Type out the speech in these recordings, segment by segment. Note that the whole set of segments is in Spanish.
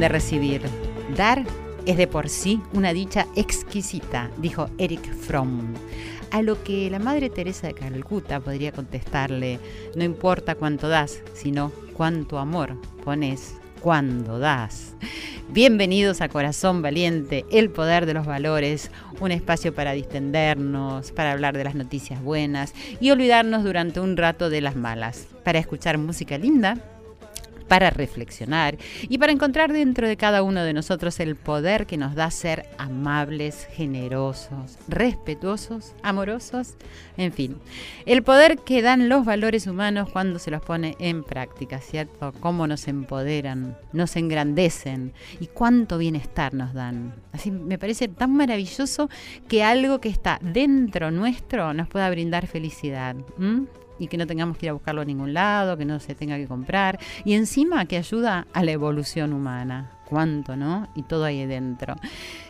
de recibir. Dar es de por sí una dicha exquisita, dijo Eric Fromm. A lo que la Madre Teresa de Calcuta podría contestarle, no importa cuánto das, sino cuánto amor pones cuando das. Bienvenidos a Corazón Valiente, el poder de los valores, un espacio para distendernos, para hablar de las noticias buenas y olvidarnos durante un rato de las malas, para escuchar música linda para reflexionar y para encontrar dentro de cada uno de nosotros el poder que nos da ser amables, generosos, respetuosos, amorosos, en fin, el poder que dan los valores humanos cuando se los pone en práctica, ¿cierto? Cómo nos empoderan, nos engrandecen y cuánto bienestar nos dan. Así me parece tan maravilloso que algo que está dentro nuestro nos pueda brindar felicidad. Y que no tengamos que ir a buscarlo a ningún lado, que no se tenga que comprar. Y encima que ayuda a la evolución humana. ¿Cuánto, no? Y todo ahí dentro.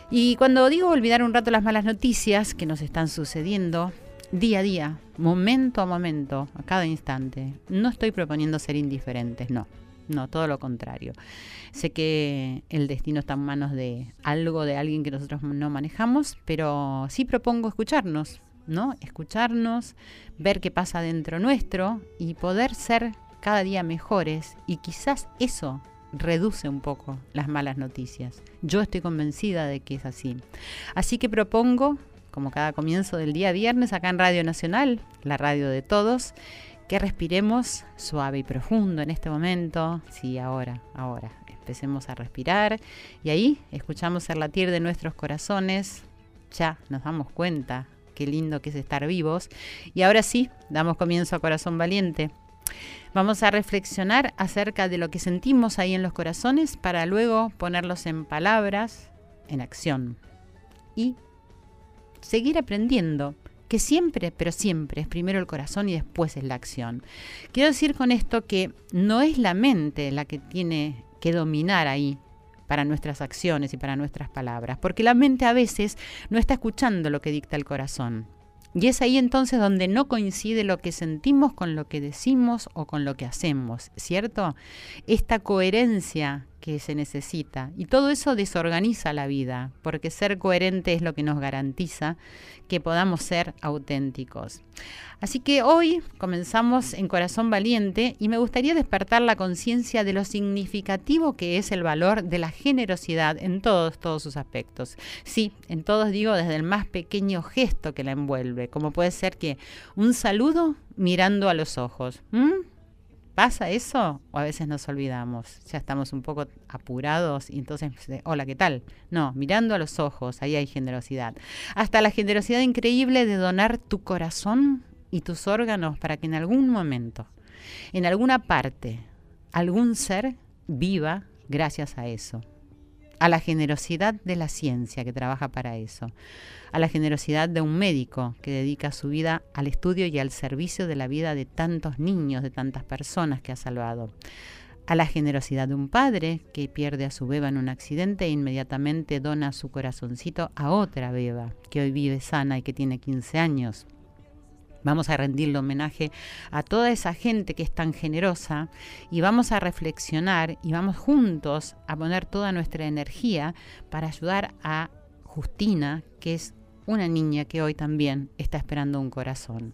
Y cuando digo olvidar un rato las malas noticias que nos están sucediendo, día a día, momento a momento, a cada instante, no estoy proponiendo ser indiferentes, no. No, todo lo contrario. Sé que el destino está en manos de algo, de alguien que nosotros no manejamos, pero sí propongo escucharnos, ¿no? Escucharnos, ver qué pasa dentro nuestro y poder ser cada día mejores y quizás eso reduce un poco las malas noticias. Yo estoy convencida de que es así. Así que propongo, como cada comienzo del día viernes acá en Radio Nacional, la radio de todos, que respiremos suave y profundo en este momento. Sí, ahora, ahora. Empecemos a respirar y ahí escuchamos el latir de nuestros corazones. Ya nos damos cuenta qué lindo que es estar vivos. Y ahora sí, damos comienzo a Corazón Valiente. Vamos a reflexionar acerca de lo que sentimos ahí en los corazones para luego ponerlos en palabras, en acción. Y seguir aprendiendo, que siempre, pero siempre es primero el corazón y después es la acción. Quiero decir con esto que no es la mente la que tiene que dominar ahí para nuestras acciones y para nuestras palabras, porque la mente a veces no está escuchando lo que dicta el corazón. Y es ahí entonces donde no coincide lo que sentimos con lo que decimos o con lo que hacemos, ¿cierto? Esta coherencia que se necesita. Y todo eso desorganiza la vida, porque ser coherente es lo que nos garantiza que podamos ser auténticos. Así que hoy comenzamos en Corazón Valiente y me gustaría despertar la conciencia de lo significativo que es el valor de la generosidad en todos, todos sus aspectos. Sí, en todos digo desde el más pequeño gesto que la envuelve, como puede ser que un saludo mirando a los ojos. ¿Pasa eso? O a veces nos olvidamos, ya estamos un poco apurados y entonces, hola, ¿qué tal? No, mirando a los ojos, ahí hay generosidad. Hasta la generosidad increíble de donar tu corazón y tus órganos para que en algún momento, en alguna parte, algún ser viva gracias a eso. A la generosidad de la ciencia que trabaja para eso a la generosidad de un médico que dedica su vida al estudio y al servicio de la vida de tantos niños, de tantas personas que ha salvado, a la generosidad de un padre que pierde a su beba en un accidente e inmediatamente dona su corazoncito a otra beba que hoy vive sana y que tiene 15 años. Vamos a rendirle homenaje a toda esa gente que es tan generosa y vamos a reflexionar y vamos juntos a poner toda nuestra energía para ayudar a Justina, que es una niña que hoy también está esperando un corazón.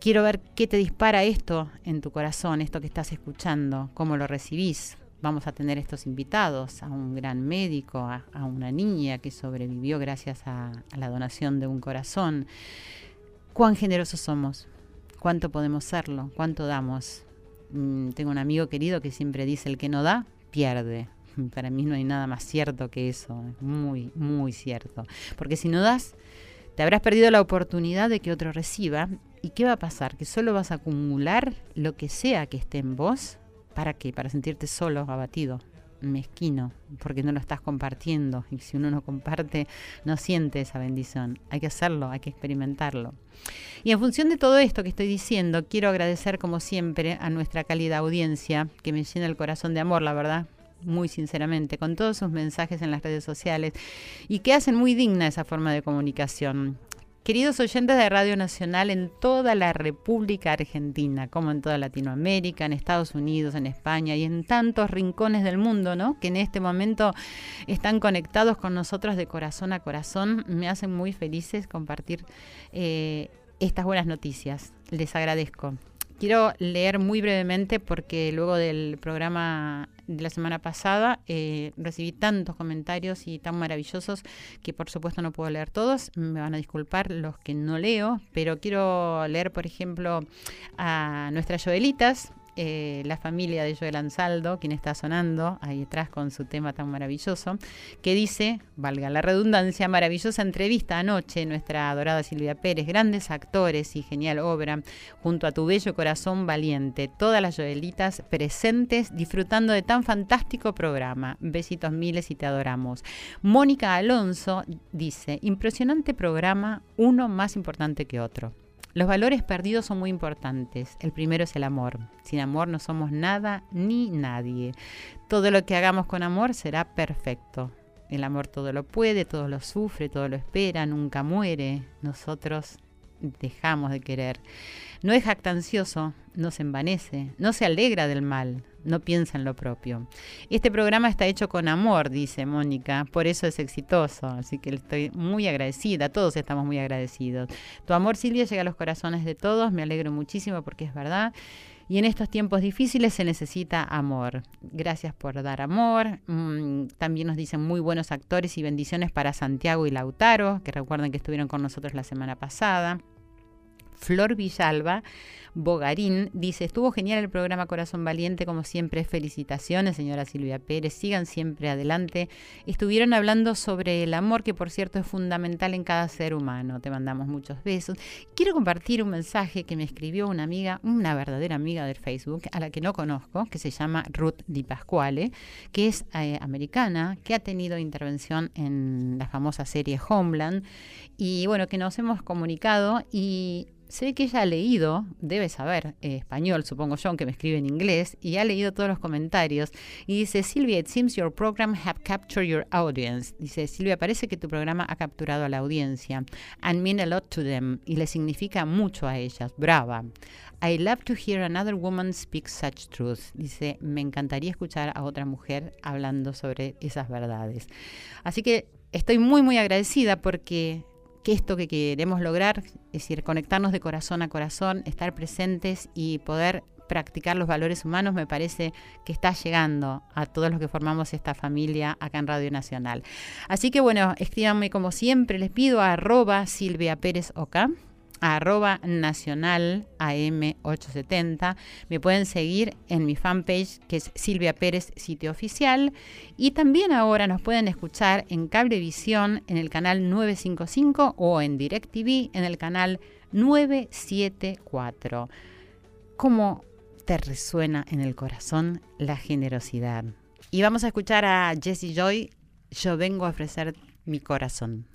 Quiero ver qué te dispara esto en tu corazón, esto que estás escuchando, cómo lo recibís. Vamos a tener estos invitados, a un gran médico, a, una niña que sobrevivió gracias a, la donación de un corazón. ¿Cuán generosos somos? ¿Cuánto podemos serlo? ¿Cuánto damos? Mm, tengo un amigo querido que siempre dice, el que no da, pierde. Para mí no hay nada más cierto que eso, muy, muy cierto. Porque si no das, te habrás perdido la oportunidad de que otro reciba. ¿Y qué va a pasar? Que solo vas a acumular lo que sea que esté en vos. ¿Para qué? Para sentirte solo, abatido, mezquino, porque no lo estás compartiendo. Y si uno no comparte, no siente esa bendición. Hay que hacerlo, hay que experimentarlo. Y en función de todo esto que estoy diciendo, quiero agradecer como siempre a nuestra cálida audiencia, que me llena el corazón de amor, la verdad, muy sinceramente, con todos sus mensajes en las redes sociales y que hacen muy digna esa forma de comunicación. Queridos oyentes de Radio Nacional en toda la República Argentina, como en toda Latinoamérica, en Estados Unidos, en España y en tantos rincones del mundo, ¿no? Que en este momento están conectados con nosotros de corazón a corazón, me hacen muy felices compartir eh, estas buenas noticias. Les agradezco. Quiero leer muy brevemente porque luego del programa de la semana pasada eh, recibí tantos comentarios y tan maravillosos que por supuesto no puedo leer todos. Me van a disculpar los que no leo, pero quiero leer, por ejemplo, a nuestras Joelitas, eh, la familia de Joel Ansaldo, quien está sonando ahí detrás con su tema tan maravilloso, que dice, valga la redundancia, maravillosa entrevista anoche, nuestra adorada Silvia Pérez, grandes actores y genial obra, junto a tu bello corazón valiente, todas las Joelitas presentes disfrutando de tan fantástico programa. Besitos miles y te adoramos. Mónica Alonso dice, impresionante programa, uno más importante que otro. Los valores perdidos son muy importantes. El primero es el amor. Sin amor no somos nada ni nadie. Todo lo que hagamos con amor será perfecto. El amor todo lo puede, todo lo sufre, todo lo espera, nunca muere. Nosotros dejamos de querer. No es jactancioso, no se envanece, no se alegra del mal, no piensa en lo propio. Este programa está hecho con amor, dice Mónica, por eso es exitoso, así que estoy muy agradecida, todos estamos muy agradecidos. Tu amor, Silvia, llega a los corazones de todos, me alegro muchísimo porque es verdad. Y en estos tiempos difíciles se necesita amor. Gracias por dar amor. Mm, también nos dicen muy buenos actores y bendiciones para Santiago y Lautaro, que recuerden que estuvieron con nosotros la semana pasada. Flor Villalba Bogarín dice, estuvo genial el programa Corazón Valiente, como siempre, felicitaciones, señora Silvia Pérez, sigan siempre adelante. Estuvieron hablando sobre el amor, que por cierto es fundamental en cada ser humano. Te mandamos muchos besos. Quiero compartir un mensaje que me escribió una amiga, una verdadera amiga del Facebook, a la que no conozco, que se llama Ruth Di Pasquale, que es eh, americana, que ha tenido intervención en la famosa serie Homeland, y bueno, que nos hemos comunicado y ve que ella ha leído, debe saber eh, español, supongo yo, aunque me escribe en inglés, y ha leído todos los comentarios. Y dice, Silvia, it seems your program have captured your audience. Dice, Silvia, parece que tu programa ha capturado a la audiencia. And mean a lot to them. Y le significa mucho a ellas. Brava. I love to hear another woman speak such truth. Dice, me encantaría escuchar a otra mujer hablando sobre esas verdades. Así que estoy muy, muy agradecida porque que esto que queremos lograr, es decir, conectarnos de corazón a corazón, estar presentes y poder practicar los valores humanos, me parece que está llegando a todos los que formamos esta familia acá en Radio Nacional. Así que bueno, escríbanme como siempre, les pido a arroba Silvia Pérez Oca arroba nacional AM870. Me pueden seguir en mi fanpage que es Silvia Pérez Sitio Oficial. Y también ahora nos pueden escuchar en Cablevisión en el canal 955 o en DirecTV en el canal 974. ¿Cómo te resuena en el corazón la generosidad? Y vamos a escuchar a Jessie Joy. Yo vengo a ofrecer mi corazón.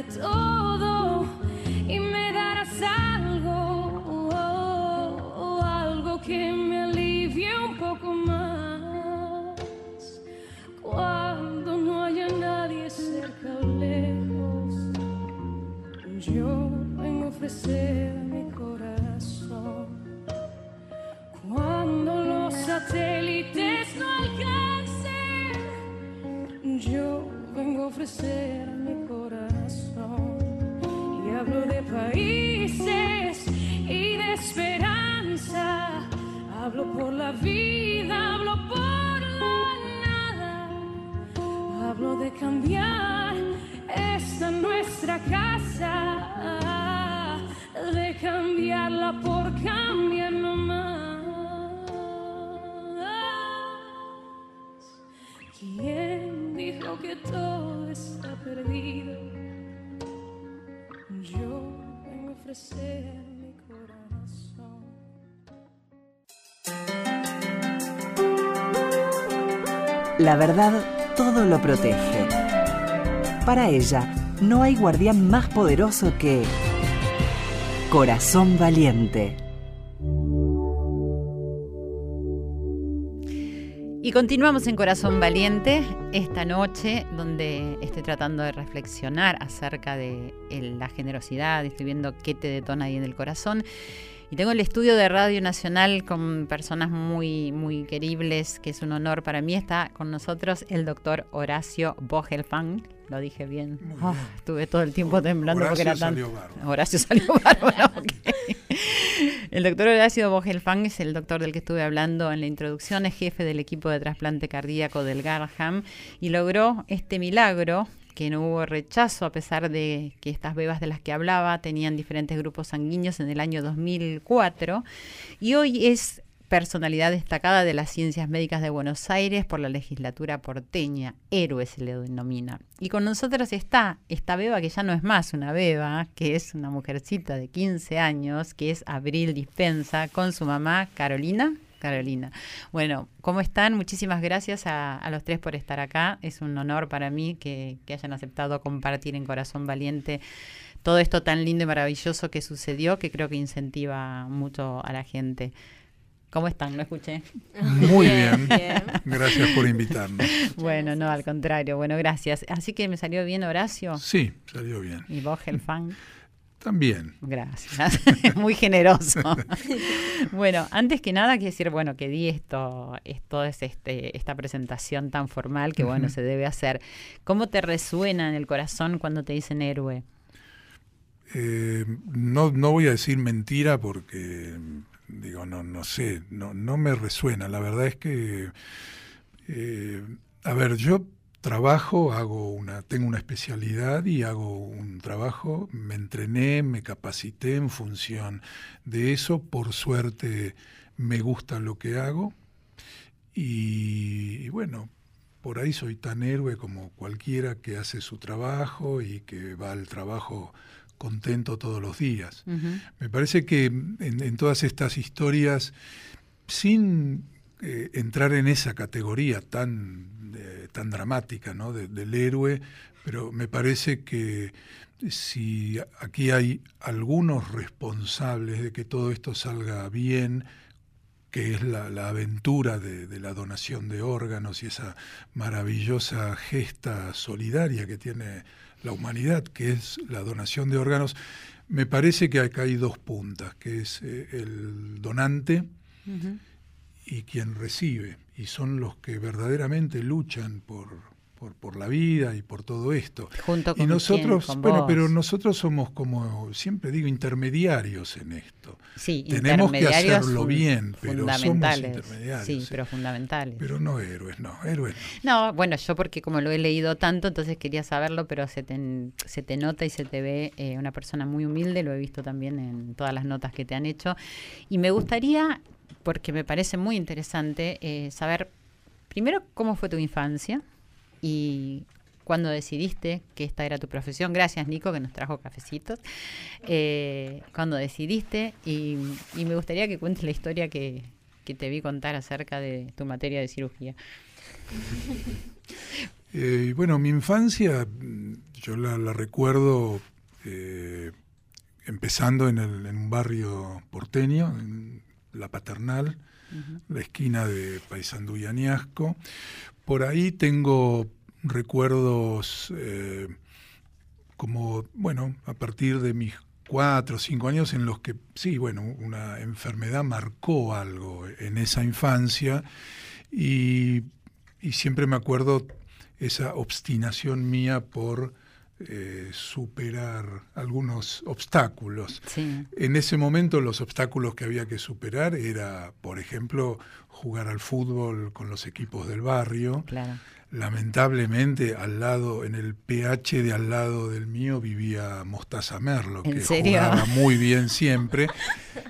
Daré todo y me darás algo, algo que me alivie un poco más cuando no haya nadie cerca o lejos. Yo vengo a ofrecer mi corazón cuando los satélites no alcancen. Yo vengo a ofrecer hablo de países y de esperanza. Hablo por la vida, hablo por la nada. Hablo de cambiar esta nuestra casa, de cambiarla por cambiar nomás. ¿Quién dijo que todo está perdido? Yo vengo a ofrecer mi corazón. La verdad todo lo protege. Para ella, no hay guardián más poderoso que Corazón Valiente. Y continuamos en Corazón Valiente esta noche, donde estoy tratando de reflexionar acerca de el- la generosidad, estoy viendo qué te detona ahí en el corazón. Y tengo el estudio de Radio Nacional con personas muy, muy queribles, que es un honor para mí. Está con nosotros el doctor Horacio Bogelfang. Lo dije bien. Ah, bien. estuve todo el tiempo temblando porque era tan. salió bárbaro. Horacio salió bárbaro. El doctor Horacio Bogelfang es el doctor del que estuve hablando en la introducción, es jefe del equipo de trasplante cardíaco del Garham y logró este milagro que no hubo rechazo a pesar de que estas bebas de las que hablaba tenían diferentes grupos sanguíneos en el año 2004 y hoy es personalidad destacada de las ciencias médicas de Buenos Aires por la legislatura porteña, héroe se le denomina. Y con nosotros está esta beba que ya no es más una beba, que es una mujercita de 15 años, que es Abril Dispensa, con su mamá Carolina. Carolina. Bueno, ¿cómo están? Muchísimas gracias a, los tres por estar acá. Es un honor para mí que hayan aceptado compartir en Corazón Valiente todo esto tan lindo y maravilloso que sucedió, que creo que incentiva mucho a la gente. ¿Cómo están? ¿No escuché? Muy bien. Gracias por invitarnos. Bueno, no, al contrario. Bueno, gracias. Así que me salió bien Horacio Sí, salió bien. y vos, fan. También. Gracias. Muy generoso. bueno, antes que nada, quiero decir, bueno, que di esto, esto es este, esta presentación tan formal que, bueno, se debe hacer. ¿Cómo te resuena en el corazón cuando te dicen héroe? Eh, no, no voy a decir mentira porque, digo, no, no sé, no, no me resuena. La verdad es que, eh, a ver, yo trabajo, hago una, tengo una especialidad y hago un trabajo, me entrené, me capacité en función de eso, por suerte me gusta lo que hago y, y bueno, por ahí soy tan héroe como cualquiera que hace su trabajo y que va al trabajo contento todos los días. Me parece que en, en todas estas historias, sin eh, entrar en esa categoría tan, eh, tan dramática ¿no? de- del héroe, pero me parece que si aquí hay algunos responsables de que todo esto salga bien, que es la, la aventura de, de la donación de órganos y esa maravillosa gesta solidaria que tiene la humanidad, que es la donación de órganos, me parece que acá hay dos puntas, que es eh, el donante y quien recibe, y son los que verdaderamente luchan por, por, por la vida y por todo esto. Junto con y nosotros, quién, con bueno, vos. pero nosotros somos como, siempre digo, intermediarios en esto. Sí, Tenemos que hacerlo bien, pero somos intermediarios. Sí, sí. pero fundamentales. Pero no héroes, no, héroes no. No, bueno, yo porque como lo he leído tanto, entonces quería saberlo, pero se te, se te nota y se te ve eh, una persona muy humilde, lo he visto también en todas las notas que te han hecho. Y me gustaría, porque me parece muy interesante, eh, saber primero cómo fue tu infancia y cuando decidiste que esta era tu profesión. Gracias, Nico, que nos trajo cafecitos. Eh, cuando decidiste, y, y me gustaría que cuentes la historia que, que te vi contar acerca de tu materia de cirugía. Eh, bueno, mi infancia, yo la, la recuerdo eh, empezando en, el- en un barrio porteño, en La Paternal, la esquina de Paysandú y Añasco. Por ahí tengo recuerdos eh, como, bueno, a partir de mis cuatro o cinco años en los que, sí, bueno, una enfermedad marcó algo en esa infancia y, y siempre me acuerdo esa obstinación mía por eh, superar algunos obstáculos. Sí. En ese momento los obstáculos que había que superar era, por ejemplo, jugar al fútbol con los equipos del barrio. Claro. Lamentablemente, al lado, en el PH de al lado del mío vivía Mostaza Merlo, ¿En que serio? jugaba muy bien siempre.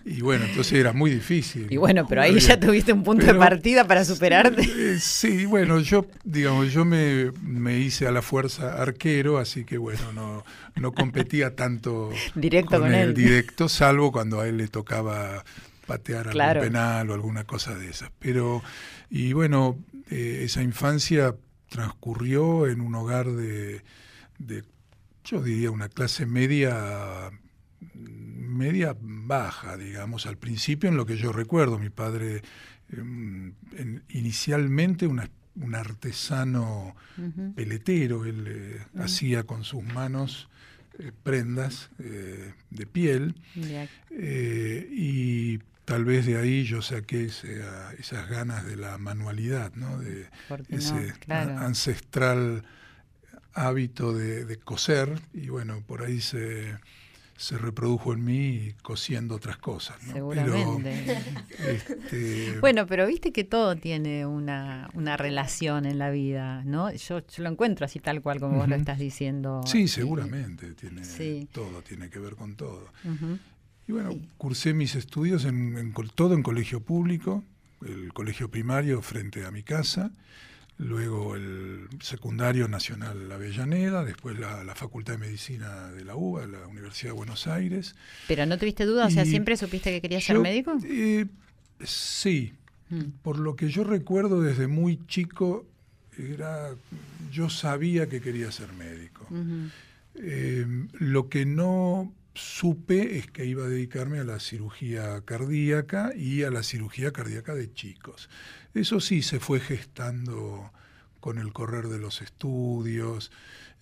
Y bueno, entonces era muy difícil. Y bueno, pero ahí ya tuviste un punto Pero- de partida para superarte. Eh, sí, bueno, yo, digamos, yo me, me hice a la fuerza arquero, así que bueno, no, no competía tanto Directo con el él. directo, salvo cuando a él le tocaba patear algún Claro. penal o alguna cosa de esas. Pero, y bueno, eh, esa infancia transcurrió en un hogar de, de, yo diría, una clase media media baja, digamos, al principio en lo que yo recuerdo. Mi padre, em, en- inicialmente una- un artesano peletero, él eh, Mm. hacía con sus manos eh, prendas de piel y tal vez de ahí yo saqué ese- esas ganas de la manualidad, ¿no? de ¿por qué ese no? Claro. a- ancestral hábito de, de coser y bueno, por ahí se, se reprodujo en mí cosiendo otras cosas. ¿no? Seguramente. Pero, este, Bueno, pero viste que todo tiene una, una relación en la vida, ¿no? Yo, yo lo encuentro así tal cual como vos lo estás diciendo. sí, seguramente, tiene Sí. todo, tiene que ver con todo. Ujú. Y bueno, cursé mis estudios en, todo en colegio público, el colegio primario frente a mi casa, luego el secundario nacional Avellaneda, después la, la Facultad de Medicina de la UBA, la Universidad de Buenos Aires. Pero no tuviste duda, o sea, ¿siempre supiste que querías ser médico? eh, sí, Mm. por lo que yo recuerdo desde muy chico, era, yo sabía que quería ser médico. Eh, lo que no supe es que iba a dedicarme a la cirugía cardíaca y a la cirugía cardíaca de chicos. Eso sí se fue gestando con el correr de los estudios.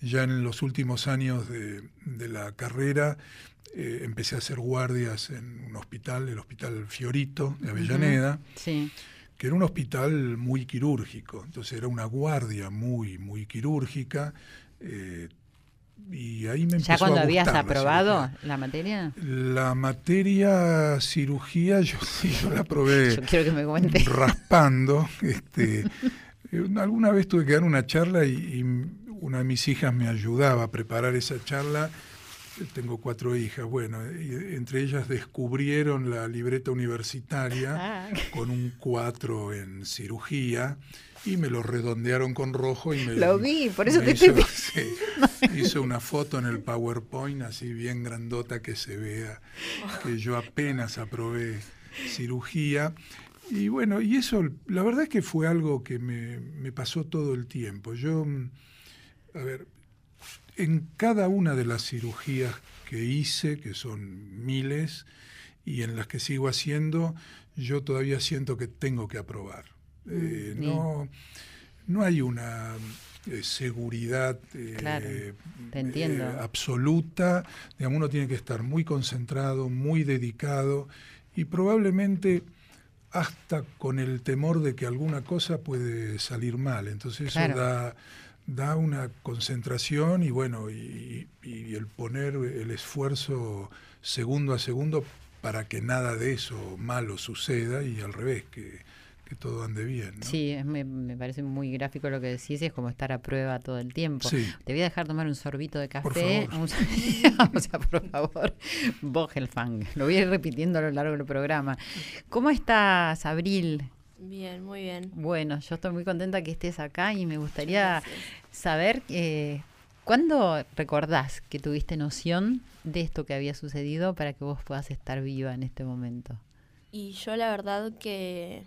Ya en los últimos años de, de la carrera eh, empecé a hacer guardias en un hospital, el Hospital Fiorito de Avellaneda Sí. que era un hospital muy quirúrgico, entonces era una guardia muy, muy quirúrgica, eh, y ahí me empezó ¿Ya cuando a habías gustar aprobado la materia? La materia cirugía, yo sí, yo la probé Yo quiero que me cuentes. raspando. Este, eh, alguna vez tuve que dar una charla y, y una de mis hijas me ayudaba a preparar esa charla. Tengo cuatro hijas, bueno, y entre ellas descubrieron la libreta universitaria Ah. con un 4 en cirugía y me lo redondearon con rojo y me Lo vi, por eso te hizo, sí, hizo una foto en el PowerPoint así bien grandota que se vea que yo apenas aprobé cirugía y bueno, y eso la verdad es que fue algo que me, me pasó todo el tiempo. Yo a ver, en cada una de las cirugías que hice, que son miles, y en las que sigo haciendo, yo todavía siento que tengo que aprobar. Eh, no, no hay una... eh, seguridad Claro, eh, te entiendo. eh, absoluta. Digamos, uno tiene que estar muy concentrado, muy dedicado y probablemente hasta con el temor de que alguna cosa puede salir mal. Entonces eso da, da una concentración y bueno, y, y el poner el esfuerzo segundo a segundo para que nada de eso malo suceda y al revés, que, que todo ande bien. ¿no? Sí, es- me, me parece muy gráfico lo que decís, es como estar a prueba todo el tiempo. Sí. Te voy a dejar tomar un sorbito de Por café. favor. Un o sea, por favor, Vogelfang. Lo voy a ir repitiendo a lo largo del programa. ¿Cómo estás, Abril? Bien, muy bien. Bueno, yo estoy muy contenta que estés acá y me gustaría Gracias. saber eh, cuándo recordás que tuviste noción de esto que había sucedido para que vos puedas estar viva en este momento. Y yo la verdad que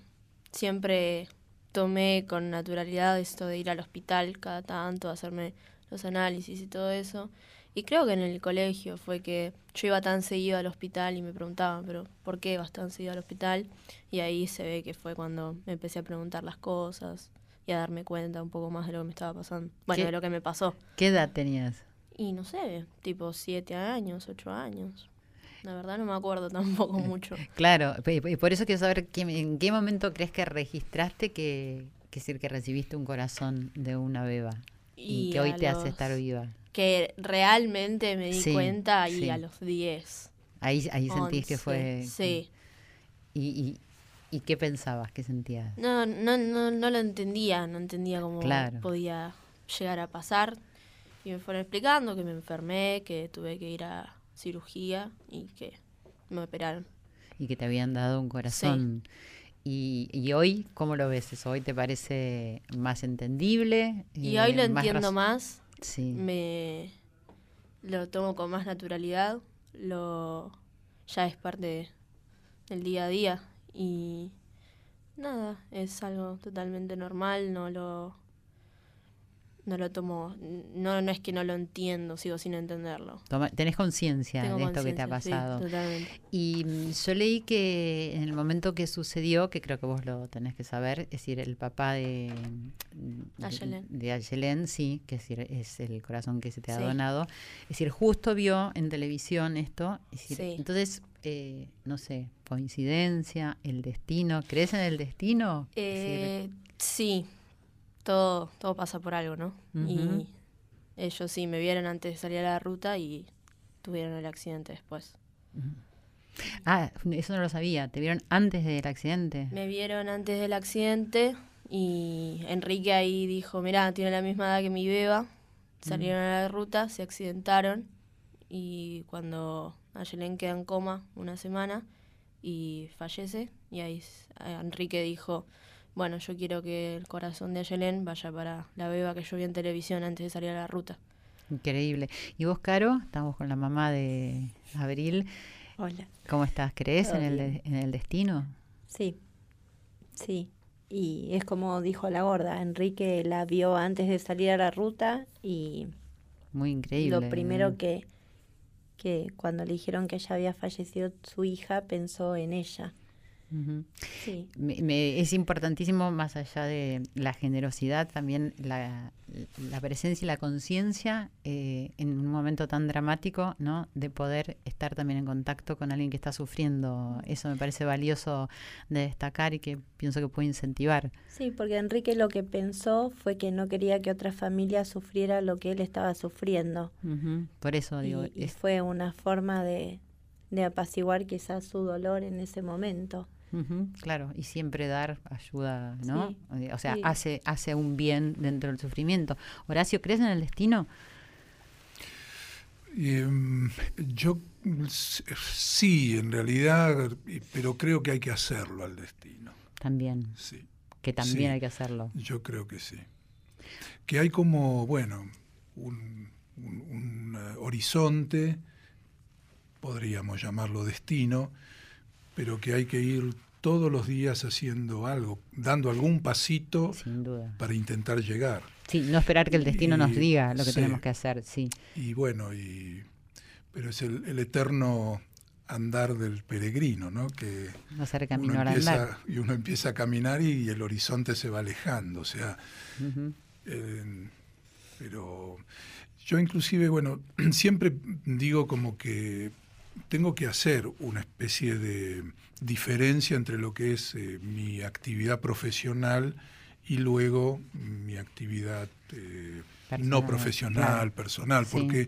siempre tomé con naturalidad esto de ir al hospital cada tanto, hacerme los análisis y todo eso. Y creo que en el colegio fue que yo iba tan seguido al hospital y me preguntaban, pero ¿por qué vas tan seguido al hospital? Y ahí se ve que fue cuando me empecé a preguntar las cosas y a darme cuenta un poco más de lo que me estaba pasando. Bueno, ¿Qué? de lo que me pasó. ¿Qué edad tenías? Y no sé, tipo siete años, ocho años. La verdad no me acuerdo tampoco mucho. Claro, y por eso quiero saber en qué momento crees que registraste que, decir, que recibiste un corazón de una beba y, Y que hoy te hace estar viva. Que realmente me di Sí, cuenta ahí sí. a los 10. Ahí, ahí sentís que 11, fue... Sí. Y, y, ¿Y qué pensabas? ¿Qué sentías? No, no, no, no lo entendía, no entendía cómo Claro. podía llegar a pasar. Y me fueron explicando que me enfermé, que tuve que ir a cirugía y que me operaron. Y que te habían dado un corazón. Y, y hoy, ¿cómo lo ves eso? ¿Hoy te parece más entendible? Y Eh, hoy lo más entiendo más, Sí. me lo tomo con más naturalidad, lo ya es parte del día a día y nada, es algo totalmente normal, no lo no lo tomo, no, no es que no lo entiendo, sigo sin entenderlo. Toma- tenés conciencia de esto que te ha sí, pasado. totalmente. Y mm, yo leí que en el momento que sucedió, que creo que vos lo tenés que saber, es decir, el papá de, de, Ayelen. de sí, que es, decir, es el corazón que se te ha Sí. donado, es decir, justo vio en televisión esto, es decir, Sí. entonces, eh, no sé, coincidencia, el destino, ¿crees en el destino? Decir, Eh, sí, todo, todo pasa por algo, ¿no? Y ellos sí me vieron antes de salir a la ruta y tuvieron el accidente después. ah, eso no lo sabía, ¿te vieron antes del accidente? Me vieron antes del accidente y Enrique ahí dijo, mirá, tiene la misma edad que mi beba. Salieron a la ruta, se accidentaron y cuando Ayelen queda en coma una semana y fallece y ahí eh, Enrique dijo, bueno, yo quiero que el corazón de Ayelen vaya para la beba que yo vi en televisión antes de salir a la ruta. Increíble. ¿Y vos, Caro? Estamos con la mamá de Abril. Hola. ¿Cómo estás? ¿Crees en el, de- en el destino? Sí, sí. Y es como dijo la gorda, Enrique la vio antes de salir a la ruta y Muy increíble. lo primero que, que cuando le dijeron que ella había fallecido su hija, pensó en ella. Ujú. Sí, Me- me- es importantísimo, más allá de la generosidad, también la, la presencia y la conciencia eh, en un momento tan dramático, ¿no? De poder estar también en contacto con alguien que está sufriendo. Eso me parece valioso de destacar y que pienso que puede incentivar. sí, porque Enrique lo que pensó fue que no quería que otra familia sufriera lo que él estaba sufriendo. Por eso digo, y, y es- fue una forma de, de apaciguar quizás su dolor en ese momento. Claro, y siempre dar ayuda, ¿no? Sí, Eh, O sea, sí. hace, hace un bien dentro del sufrimiento. Horacio, ¿crees en el destino? Em, yo sí, en realidad, y- pero creo que hay que hacerlo al destino. También, Sí, que también Sí. hay que hacerlo. yo creo que sí. Que hay como, bueno, un, un- un, eh, horizonte, podríamos llamarlo destino, pero que hay que ir todos los días haciendo algo, dando algún pasito Sin duda. para intentar llegar. Sí, no esperar que el destino nos diga lo que sí. tenemos que hacer, sí. Y bueno, y, pero es el, el eterno andar del peregrino, ¿no? Que No uno al andar. empieza, y uno empieza a caminar y, el horizonte se va alejando. O sea, eh, Pero yo inclusive, bueno, siempre digo como que tengo que hacer una especie de diferencia entre lo que es eh, mi actividad profesional y luego mi actividad eh, no profesional, claro. personal, Sí. porque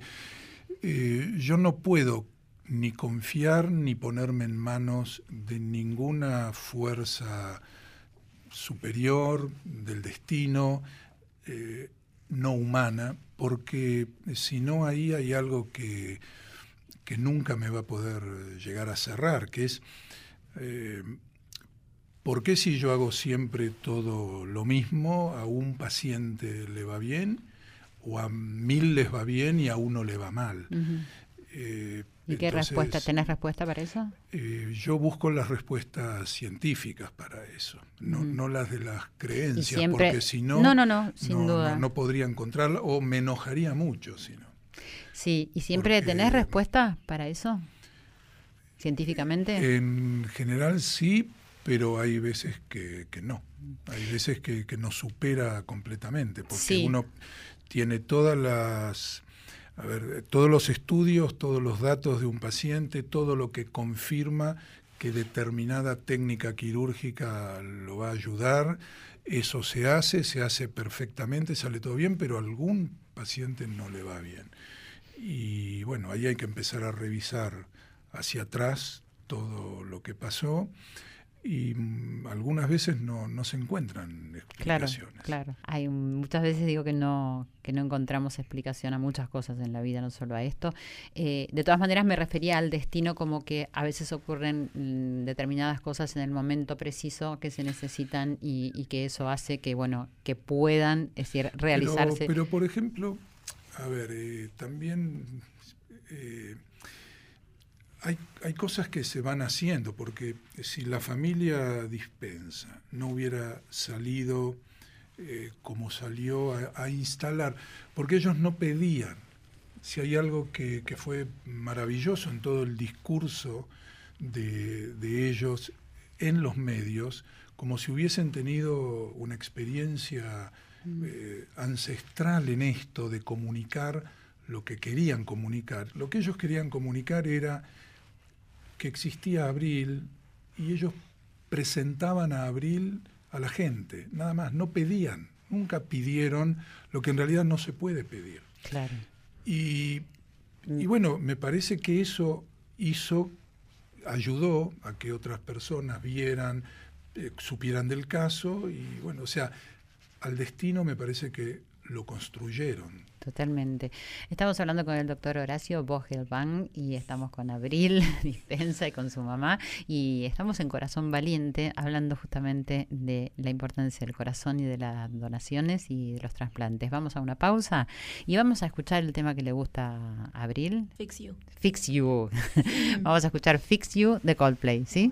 eh, yo no puedo ni confiar ni ponerme en manos de ninguna fuerza superior del destino no humana, porque si no ahí hay algo que, que nunca me va a poder llegar a cerrar, que es eh, ¿por qué si yo hago siempre todo lo mismo, a un paciente le va bien, o a mil les va bien y a uno le va mal? Eh, ¿Y qué entonces, respuesta? ¿Tenés respuesta para eso? eh, yo busco las respuestas científicas para eso, no, las de las creencias, siempre- porque si no, No, no, no, sin no, duda. no- no podría encontrarla o me enojaría mucho si no. Sí, ¿y siempre Porque- tenés respuesta para eso? ¿Científicamente? En general sí, pero hay veces que, que no. Hay veces que, que nos supera completamente, porque Sí. uno tiene todas las, a ver, todos los estudios, todos los datos de un paciente, todo lo que confirma que determinada técnica quirúrgica lo va a ayudar. Eso se hace, se hace perfectamente, sale todo bien, pero a algún paciente no le va bien. Y bueno, ahí hay que empezar a revisar hacia atrás todo lo que pasó y mm, algunas veces no, no se encuentran Claro, explicaciones. claro. Hay un- muchas veces digo que no que no encontramos explicación a muchas cosas en la vida, no solo a esto. Eh, de todas maneras me refería al destino como que a veces ocurren mm, determinadas cosas en el momento preciso que se necesitan y, y que eso hace que bueno que puedan es decir Pero- realizarse. Pero, por ejemplo, a ver, eh, también eh, hay, hay cosas que se van haciendo, porque si la familia dispensa no hubiera salido eh, como salió a, a instalar, porque ellos no pedían, si hay algo que, que fue maravilloso en todo el discurso de, de ellos en los medios, como si hubiesen tenido una experiencia eh, ancestral en esto de comunicar lo que querían comunicar. Lo que ellos querían comunicar era que existía Abril y ellos presentaban a Abril a la gente, nada más, no pedían, nunca pidieron lo que en realidad no se puede pedir. Claro. Y, y bueno, me parece que eso hizo, ayudó a que otras personas vieran, eh, supieran del caso y bueno, o sea, al destino me parece que lo construyeron. Totalmente. Estamos hablando con el doctor Horacio Bogelban y estamos con Abril Dispensa y con su mamá y estamos en Corazón Valiente hablando justamente de la importancia del corazón y de las donaciones y de los trasplantes. Vamos a una pausa y vamos a escuchar el tema que le gusta a Abril, Fix you. Fix You. vamos a escuchar Fix You de Coldplay, ¿sí?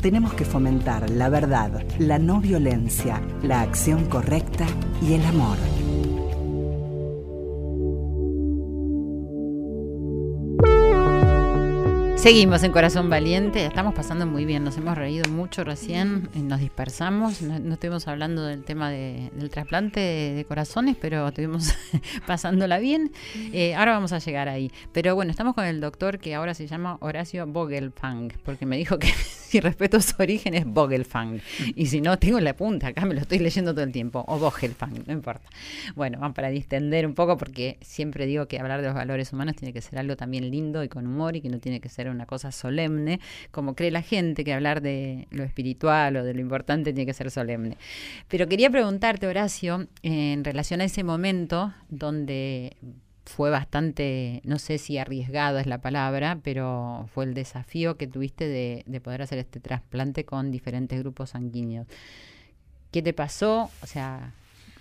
tenemos que fomentar la verdad, la no violencia, la acción correcta y el amor. Seguimos en Corazón Valiente, estamos pasando muy bien, nos hemos reído mucho recién, eh, nos dispersamos, no, estuvimos hablando del tema de- del trasplante de, de corazones, pero estuvimos pasándola bien. Eh, ahora vamos a llegar ahí. Pero bueno, estamos con el doctor que ahora se llama Horacio Vogelfang, porque me dijo que si respeto su origen es Vogelfang. Y si no, tengo la punta, acá me lo estoy leyendo todo el tiempo, o Vogelfang, no importa. Bueno, vamos para distender un poco, porque siempre digo que hablar de los valores humanos tiene que ser algo también lindo y con humor y que no tiene que ser una cosa solemne, como cree la gente que hablar de lo espiritual o de lo importante tiene que ser solemne. Pero quería preguntarte, Horacio, en relación a ese momento donde fue bastante, no sé si arriesgado es la palabra, pero fue el desafío que tuviste de, de poder hacer este trasplante con diferentes grupos sanguíneos. ¿Qué te pasó? O sea,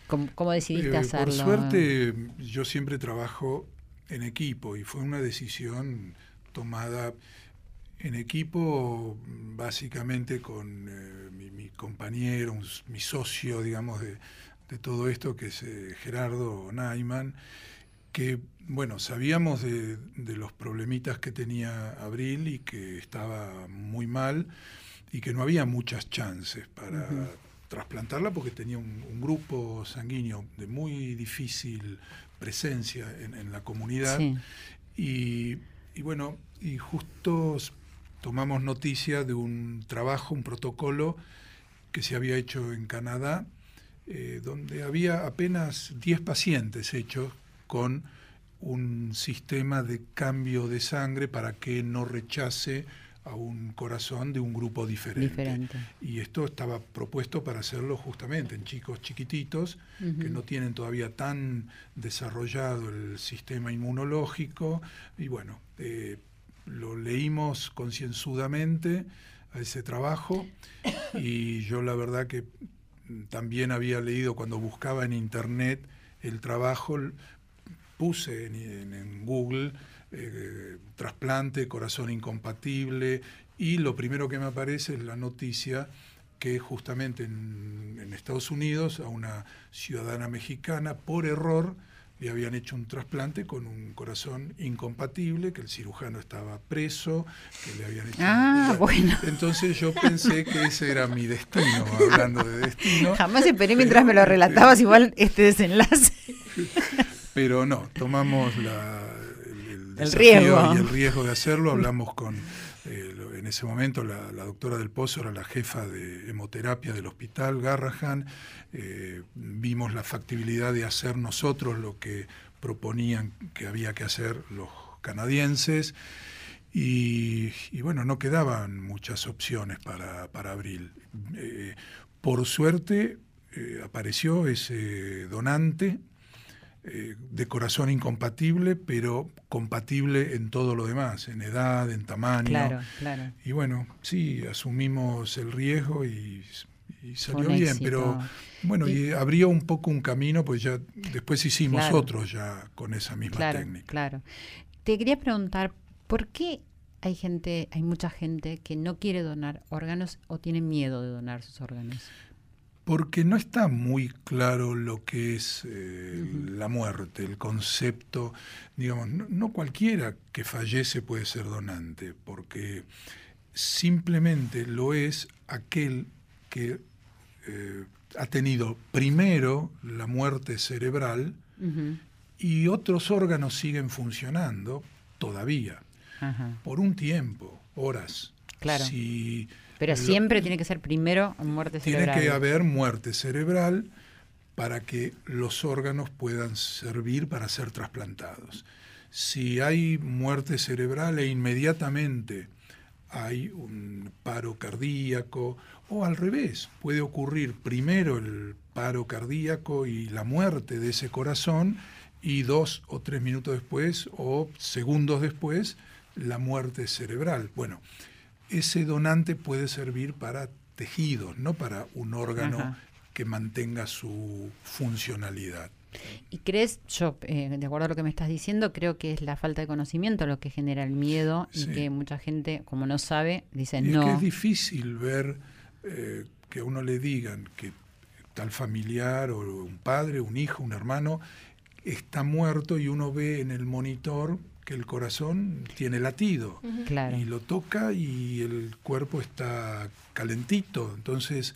¿cómo, cómo decidiste Eh, hacerlo? Por suerte, yo siempre trabajo en equipo y fue una decisión tomada en equipo básicamente con eh, mi, mi compañero, un mi socio, digamos, de, de todo esto, que es eh, Gerardo Naiman, que, bueno, sabíamos de, de los problemitas que tenía Abril y que estaba muy mal y que no había muchas chances para trasplantarla porque tenía un, un grupo sanguíneo de muy difícil presencia en, en la comunidad. Sí. Y, y bueno, y justo tomamos noticia de un trabajo, un protocolo que se había hecho en Canadá, eh, donde había apenas 10 pacientes hechos con un sistema de cambio de sangre para que no rechace a un corazón de un grupo diferente. Diferente. Y esto estaba propuesto para hacerlo justamente en chicos chiquititos que no tienen todavía tan desarrollado el sistema inmunológico. Y bueno, eh, lo leímos concienzudamente a ese trabajo y yo la verdad que también había leído cuando buscaba en internet el trabajo, puse en, en- en Google eh, trasplante, corazón incompatible y lo primero que me aparece es la noticia que justamente en, en Estados Unidos a una ciudadana mexicana por error le habían hecho un trasplante con un corazón incompatible, que el cirujano estaba preso, que le habían hecho... Ah, bueno. Entonces yo pensé que ese era mi destino, hablando de destino. Jamás esperé mientras me lo relatabas igual este desenlace. Pero no, tomamos la, el, el riesgo. y el riesgo de hacerlo. Hablamos con, eh, en ese momento, la, la doctora del Pozo era la jefa de hemoterapia del hospital Garrahan. Eh, vimos la factibilidad de hacer nosotros lo que proponían que había que hacer los canadienses. Y, y bueno, no quedaban muchas opciones para, para abril. Eh, por suerte apareció ese donante eh, de corazón incompatible, pero compatible en todo lo demás, en edad, en tamaño. Claro, claro. Y bueno, sí, asumimos el riesgo y, y salió bien, éxito. pero bueno, Y- y abrió un poco un camino, pues ya después hicimos Claro. otros ya con esa misma Claro, técnica. claro. Te quería preguntar, ¿por qué hay gente, hay mucha gente que no quiere donar órganos o tiene miedo de donar sus órganos? Porque no está muy claro lo que es eh, la muerte, el concepto, digamos, no, no cualquiera que fallece puede ser donante, porque simplemente lo es aquel que eh, ha tenido primero la muerte cerebral y otros órganos siguen funcionando todavía, por un tiempo, horas. Claro. Si Pero siempre tiene que ser primero muerte tiene cerebral. que haber muerte cerebral para que los órganos puedan servir para ser trasplantados. Si hay muerte cerebral e inmediatamente hay un paro cardíaco, o al revés, puede ocurrir primero el paro cardíaco y la muerte de ese corazón, y dos o tres minutos después, o segundos después, la muerte cerebral. Bueno, ese donante puede servir para tejidos, no para un órgano Ajá. que mantenga su funcionalidad. ¿Y crees, yo, eh, de acuerdo a lo que me estás diciendo, creo que es la falta de conocimiento lo que genera el miedo y que mucha gente, como no sabe, dice Y es que no. es difícil ver eh, que a uno le digan que tal familiar o un padre, un hijo, un hermano está muerto y uno ve en el monitor que el corazón tiene latido Claro. y lo toca y el cuerpo está calentito. Entonces,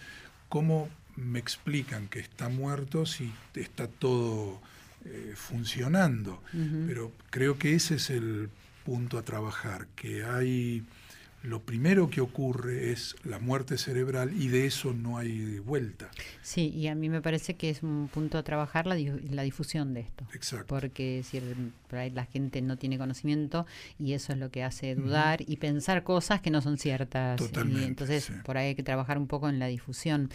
¿cómo me explican que está muerto si está todo eh, funcionando? Pero creo que ese es el punto a trabajar, que hay lo primero que ocurre es la muerte cerebral y de eso no hay vuelta. Sí, y a mí me parece que es un punto a trabajar la, la difusión de esto. Exacto. Porque si el- por ahí la gente no tiene conocimiento y eso es lo que hace dudar y pensar cosas que no son ciertas. Totalmente, y entonces sí. por ahí hay que trabajar un poco en la difusión.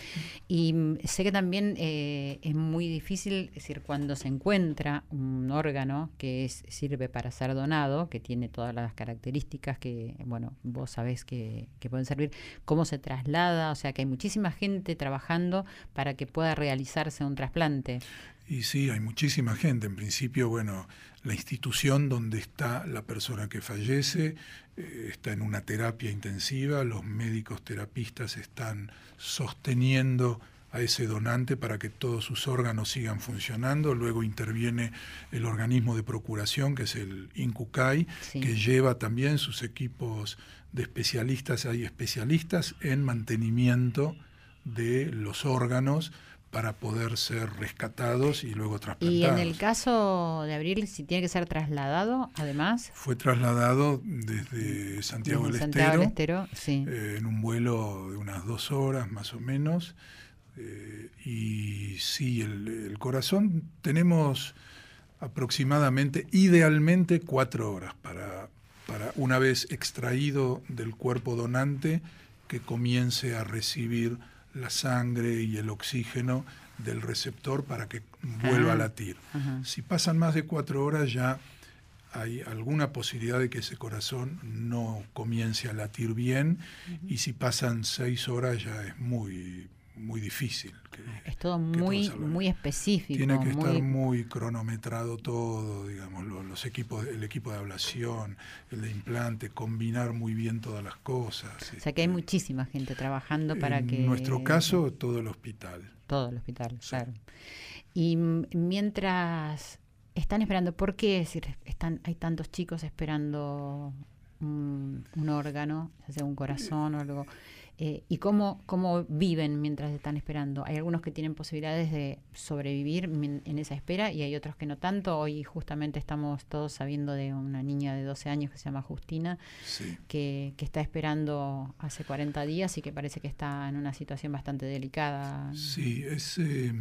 Y mm, sé que también eh, es muy difícil, es decir, cuando se encuentra un órgano que es, sirve para ser donado, que tiene todas las características que, bueno, vos sabés que, que pueden servir, cómo se traslada, o sea que hay muchísima gente trabajando para que pueda realizarse un trasplante. Y sí, hay muchísima gente. En principio, bueno, la institución donde está la persona que fallece eh, está en una terapia intensiva, los médicos terapistas están sosteniendo a ese donante para que todos sus órganos sigan funcionando. Luego interviene el organismo de procuración, que es el INCUCAI, Sí. que lleva también sus equipos de especialistas. Hay especialistas en mantenimiento de los órganos para poder ser rescatados y luego Y trasplantados. en el caso de Abril, si tiene que ser trasladado, además, Fue trasladado desde Santiago del Santiago Estero, Estero, sí. eh, en un vuelo de unas dos horas más o menos. Eh, y sí, el, el corazón tenemos aproximadamente, idealmente, cuatro horas para para una vez extraído del cuerpo donante, que comience a recibir la sangre y el oxígeno del receptor para que vuelva Ah, a latir. ajá. Si pasan más de cuatro horas ya hay alguna posibilidad de que ese corazón no comience a latir bien y si pasan seis horas ya es muy muy difícil. que- Es todo muy, muy específico. Tiene que estar muy- muy cronometrado todo, digamos, lo- los equipos, el equipo de ablación, el de implante, combinar muy bien todas las cosas. O sea que hay este, muchísima gente trabajando para en que... nuestro caso, todo el hospital. Todo el hospital, Sí. claro. Y mientras están esperando, ¿por qué es decir, están, hay tantos chicos esperando un, un órgano, ya sea un corazón o algo? Eh, ¿Y cómo, cómo viven mientras están esperando? Hay algunos que tienen posibilidades de sobrevivir en esa espera y hay otros que no tanto. Hoy justamente estamos todos sabiendo de una niña de 12 años que se llama Justina, Sí. que, que está esperando hace 40 días y que parece que está en una situación bastante delicada. Sí, es eh,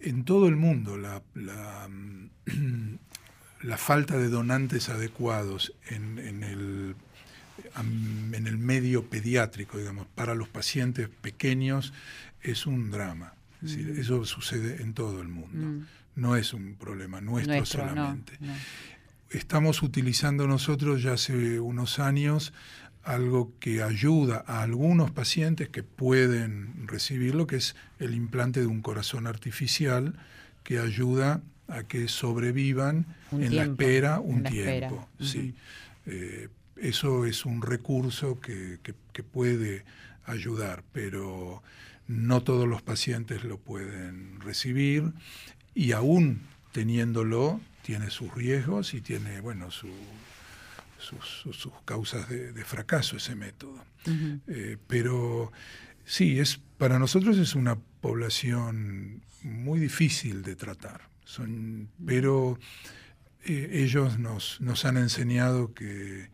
en todo el mundo la, la, la falta de donantes adecuados en, en el, en el medio pediátrico, digamos, para los pacientes pequeños es un drama. Es decir, Mm. eso sucede en todo el mundo. Mm. No es un problema nuestro, solamente. no. Estamos utilizando nosotros ya hace unos años algo que ayuda a algunos pacientes que pueden recibirlo, que es el implante de un corazón artificial, que ayuda a que sobrevivan Un en la espera en un espera. tiempo. Sí. Eh, eso es un recurso que, que- que puede ayudar, pero no todos los pacientes lo pueden recibir y aún teniéndolo tiene sus riesgos y tiene bueno su- sus, sus- sus causas de, de fracaso ese método. Eh, pero sí, es, para nosotros es una población muy difícil de tratar. Son, pero eh, ellos nos, nos han enseñado que,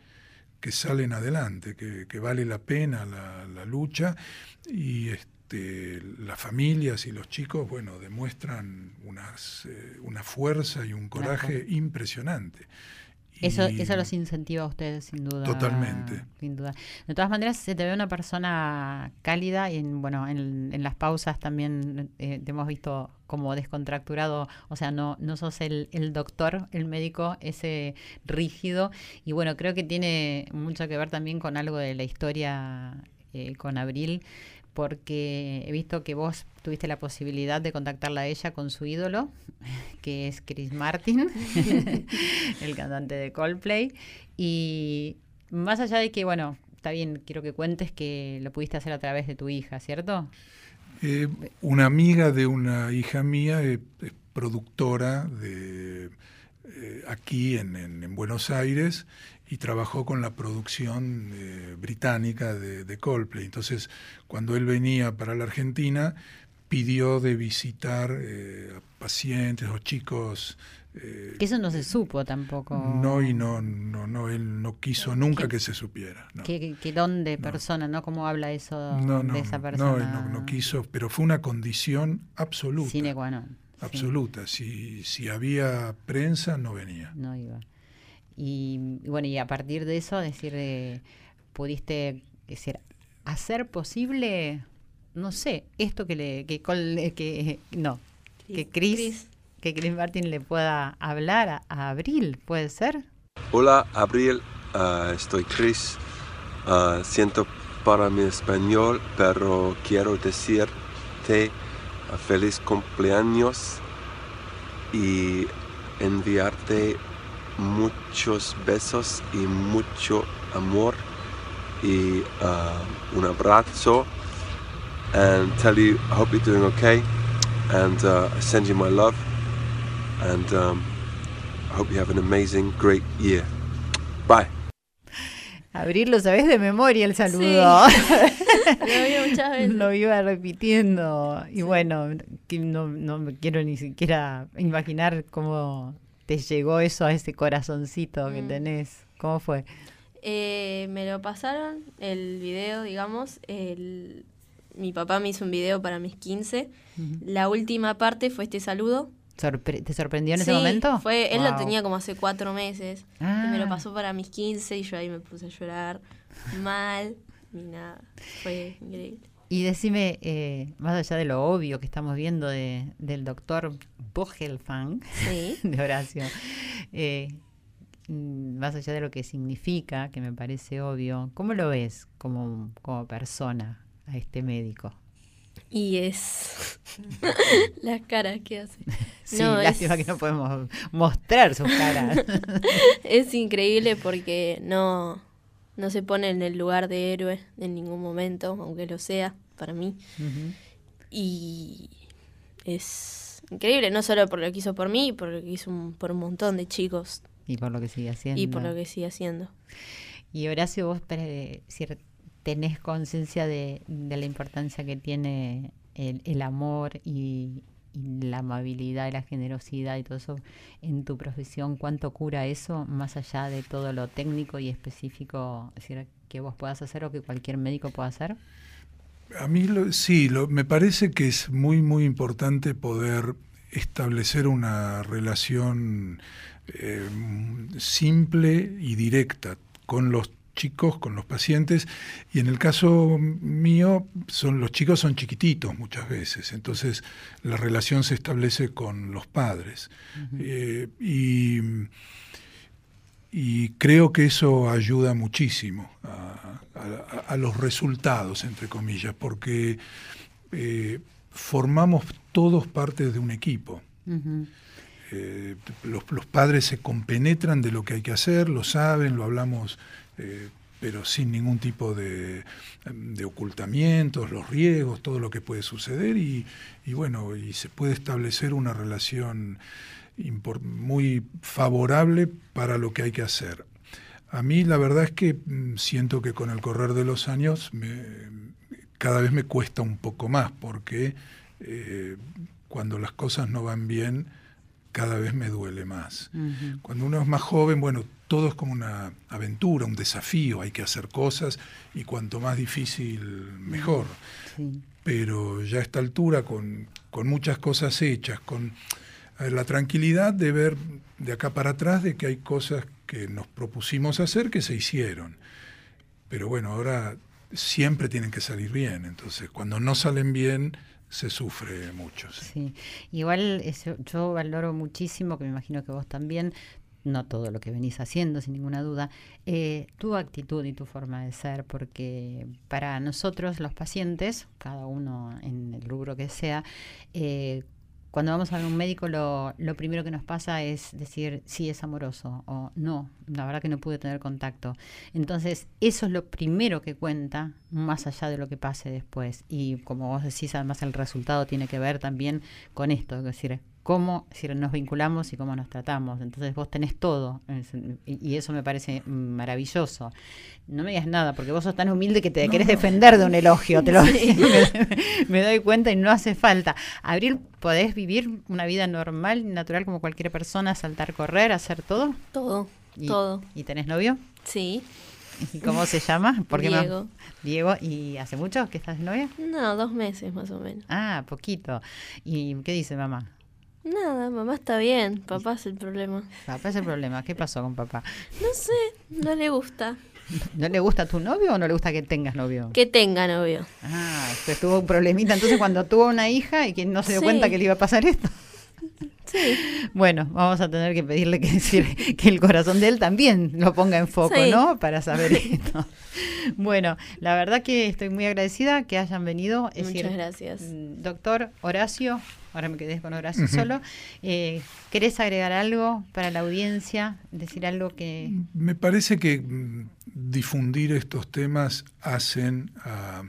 que salen adelante, que, que vale la pena la, la lucha y este, las familias y los chicos, bueno, demuestran unas, eh, una fuerza y un coraje impresionante. Eso, eso los incentiva a ustedes, sin duda. Totalmente. Sin duda. De todas maneras, se te ve una persona cálida y en, bueno, en, en las pausas también eh, te hemos visto como descontracturado, o sea, no, no sos el, el doctor, el médico, ese rígido. Y bueno, creo que tiene mucho que ver también con algo de la historia eh, con Abril, porque he visto que vos tuviste la posibilidad de contactarla a ella con su ídolo, que es Chris Martin, el cantante de Coldplay. Y más allá de que, bueno, está bien, quiero que cuentes que lo pudiste hacer a través de tu hija, ¿cierto? Eh, una amiga de una hija mía eh, es productora de eh, aquí en, en- en Buenos Aires y trabajó con la producción británica de, de Coldplay. Entonces, cuando él venía para la Argentina, pidió de visitar a pacientes o chicos. Eh, Que eso no se supo tampoco. no, y no, no, no, él no quiso nunca ¿Qué- que se supiera. no. ¿Qué, qué don de No. persona, no? ¿Cómo habla eso No, no, de esa no, persona? él no, no quiso, pero fue una condición absoluta. Sine qua non, sí. Absoluta. Si, si había prensa, no venía. no iba. Y, y bueno, y a partir de eso, decir, eh, pudiste decir, hacer posible, no sé, esto que le, que, Col- eh, que no, que Chris. Que Chris Martin le pueda hablar a, a Abril, ¿puede ser? Hola, Abril, ah, estoy Chris. Ah, siento para mi español, pero quiero decirte ah, feliz cumpleaños y enviarte muchos besos y mucho amor y ah, un abrazo and tell you I hope you're doing okay and uh, I send you my love and um, I hope you have an amazing, great year. Bye. Abril, lo sabes de memoria el saludo. Lo vi muchas veces. Lo iba repitiendo. Y bueno, que no, no me quiero ni siquiera imaginar cómo te llegó eso a ese corazoncito que Mm. tenés. ¿Cómo fue? Eh, me lo pasaron, el video, digamos. El, mi papá me hizo un video para mis 15. La última parte fue este saludo. Sorpre- ¿Te sorprendió en ese momento? Fue, él lo tenía como hace cuatro meses. Y me Ah. lo pasó para mis 15 y yo ahí me puse a llorar mal ni nada. Fue increíble. Y decime, eh, más allá de lo obvio que estamos viendo de, del doctor Bogelfang, Sí. de Horacio, eh, más allá de lo que significa, que me parece obvio, ¿cómo lo ves como, como persona a este médico? Y es las caras que hace. Sí, No, es- lástima que no podemos mostrar sus caras. Es increíble porque no, no se pone en el lugar de héroe en ningún momento, aunque lo sea para mí. Y es increíble, no solo por lo que hizo por mí, por lo que hizo un- por un montón de chicos y por lo que sigue haciendo. y por lo que sigue haendo. Y Horacio, vos pre- tenés conciencia de, la importancia que tiene el, amor y, la amabilidad y la generosidad y todo eso en tu profesión, ¿cuánto cura eso más allá de todo lo técnico y específico que vos puedas hacer o que cualquier médico pueda hacer? A mí lo- sí, lo- me parece que es muy, muy importante poder establecer una relación eh, simple y directa con los chicos, con los pacientes, y en el caso mío, son, los chicos son chiquititos muchas veces, entonces la relación se establece con los padres. Eh, y, y creo que eso ayuda muchísimo a, a- a los resultados, entre comillas, porque eh, formamos todos parte de un equipo. Eh, los, los padres se compenetran de lo que hay que hacer, lo saben, lo hablamos, eh, pero sin ningún tipo de, ocultamientos, los riesgos, todo lo que puede suceder y, bueno, y se puede establecer una relación muy favorable para lo que hay que hacer. A mí la verdad es que mm, siento que con el correr de los años me- cada vez me cuesta un poco más porque eh, cuando las cosas no van bien cada vez me duele más. Cuando uno es más joven, bueno, todo es como una aventura, un desafío, hay que hacer cosas y cuanto más difícil, mejor. Sí. Pero ya a esta altura, con, con muchas cosas hechas, con eh, la tranquilidad de ver de acá para atrás de que hay cosas que nos propusimos hacer que se hicieron. Pero bueno, ahora siempre tienen que salir bien, entonces cuando no salen bien se sufre mucho. sí. Igual eso, yo valoro muchísimo, que me imagino que vos también, no todo lo que venís haciendo, sin ninguna duda, eh, tu actitud y tu forma de ser, porque para nosotros los pacientes, cada uno en el rubro que sea, eh, cuando vamos a ver un médico, lo, lo primero que nos pasa es decir sí es amoroso o no, la verdad que no pude tener contacto. Entonces, eso es lo primero que cuenta, más allá de lo que pase después. Y como vos decís, además el resultado tiene que ver también con esto, es decir, cómo nos vinculamos y cómo nos tratamos. Entonces vos tenés todo y, eso me parece maravilloso. No me digas nada, porque vos sos tan humilde que te querés defender de un elogio, te lo me, me doy cuenta y no hace falta. Abril, ¿podés vivir una vida normal, natural como cualquier persona, saltar, correr, hacer todo? Todo, ¿Y, todo. ¿Y tenés novio? Sí. ¿Y cómo se llama? ¿Por qué no? Diego. Diego, ¿y hace mucho que estás de novia? No, dos meses más o menos. Ah, poquito. ¿Y qué dice mamá? Nada, mamá está bien, papá es el problema. Papá es el problema. ¿Qué pasó con papá? No sé, no le gusta ¿No le gusta tu novio o no le gusta que tengas novio? que tenga novio. Ah, pues tuvo un problemita entonces cuando tuvo una hija y que no se dio Sí. cuenta que le iba a pasar esto. Sí, Bueno, vamos a tener que pedirle que decir que el corazón de él también lo ponga en foco, Sí. ¿no? Para saber esto. Bueno, la verdad que estoy muy agradecida que hayan venido. Es muchas decir, gracias. mm, Doctor Horacio, ahora me quedé con Horacio solo. Eh, ¿Querés agregar algo para la audiencia? Decir algo que... Me parece que mm, difundir estos temas hacen a,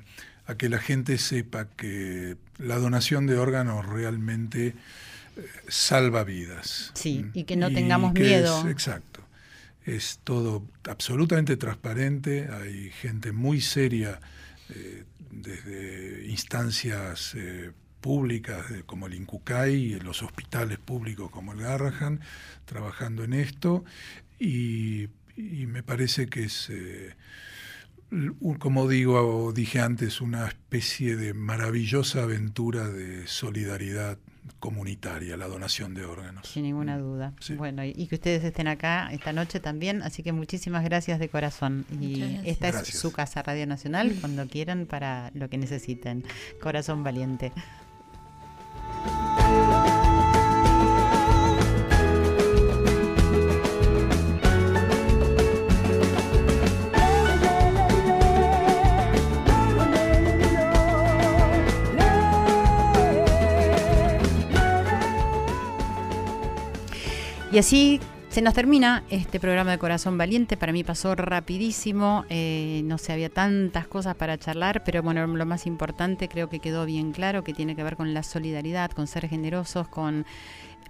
a que la gente sepa que la donación de órganos realmente salva vidas. Sí, Mm. y que no tengamos que miedo. es- exacto. Es todo absolutamente transparente, hay gente muy seria eh, desde instancias eh, públicas como el en los hospitales públicos como el Garrahan trabajando en esto y, y me parece que es, eh, como digo, o dije antes, una especie de maravillosa aventura de solidaridad comunitaria, la donación de órganos. Sin ninguna Mm, duda. sí. Bueno, y, y que ustedes estén acá esta noche también, así que muchísimas gracias de corazón. Y gracias. esta es su casa Radio Nacional, cuando quieran, para lo que necesiten. Corazón valiente. Y así se nos termina este programa de Corazón Valiente. Para mí pasó rapidísimo. eh, no sé, había tantas cosas para charlar, pero bueno, lo más importante creo que quedó bien claro que tiene que ver con la solidaridad, con ser generosos, con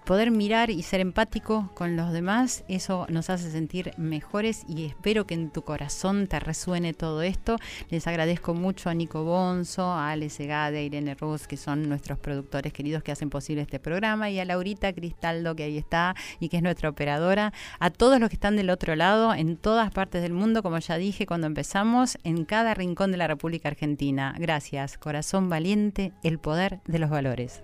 poder mirar y ser empático con los demás, eso nos hace sentir mejores y espero que en tu corazón te resuene todo esto. Les agradezco mucho a Nico Bonzo, a Ale Segade, a Irene Ruz, que son nuestros productores queridos que hacen posible este programa, y a Laurita Cristaldo, que ahí está y que es nuestra operadora, a todos los que están del otro lado, en todas partes del mundo, como ya dije cuando empezamos, en cada rincón de la República Argentina. Gracias, corazón valiente, el poder de los valores.